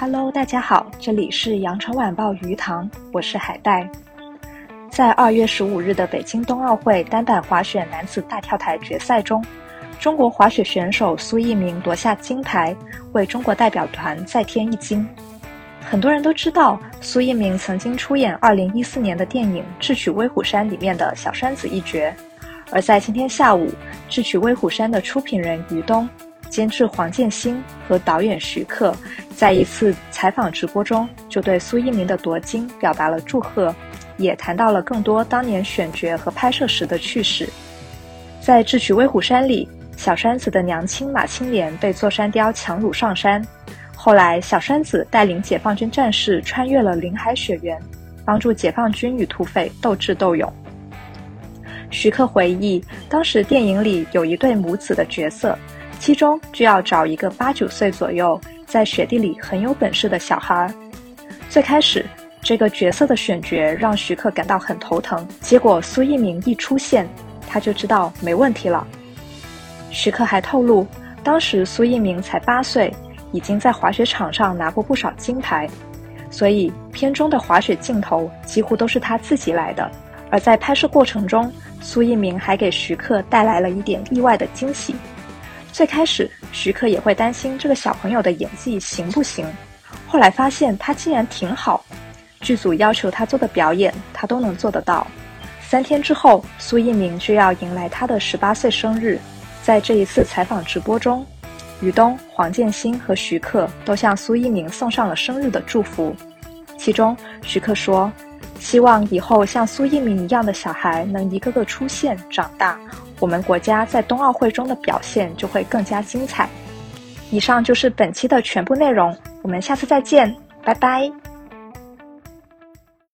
Hello，大家好，这里是羊城晚报鱼塘，我是海带。在二月十五日的北京冬奥会单板滑雪男子大跳台决赛中，中国滑雪选手苏翊鸣夺下金牌，为中国代表团再添一金。很多人都知道，苏翊鸣曾经出演二零一四年的电影《智取威虎山》里面的小栓子一角。而在今天下午，《智取威虎山》的出品人于东、监制黄建新和导演徐克，在一次采访直播中，就对苏一鸣的夺金表达了祝贺，也谈到了更多当年选角和拍摄时的趣事。在《智取威虎山》里，小栓子的娘亲马青莲被座山雕强掳上山。后来，小栓子带领解放军战士穿越了林海雪原，帮助解放军与土匪斗智斗勇。徐克回忆，当时电影里有一对母子的角色，其中就要找一个八九岁左右，在雪地里很有本事的小孩。最开始，这个角色的选角让徐克感到很头疼。结果苏翊鸣一出现，他就知道没问题了。徐克还透露，当时苏翊鸣才八岁。已经在滑雪场上拿过不少金牌，所以片中的滑雪镜头几乎都是他自己来的。而在拍摄过程中，苏翊鸣还给徐克带来了一点意外的惊喜。最开始，徐克也会担心这个小朋友的演技行不行，后来发现他竟然挺好。剧组要求他做的表演，他都能做得到。三天之后，苏翊鸣就要迎来他的十八岁生日，在这一次采访直播中。于东、黄建新和徐克都向苏翊鸣送上了生日的祝福。其中，徐克说：“希望以后像苏翊鸣一样的小孩能一个个出现、长大，我们国家在冬奥会中的表现就会更加精彩。”以上就是本期的全部内容，我们下次再见，拜拜。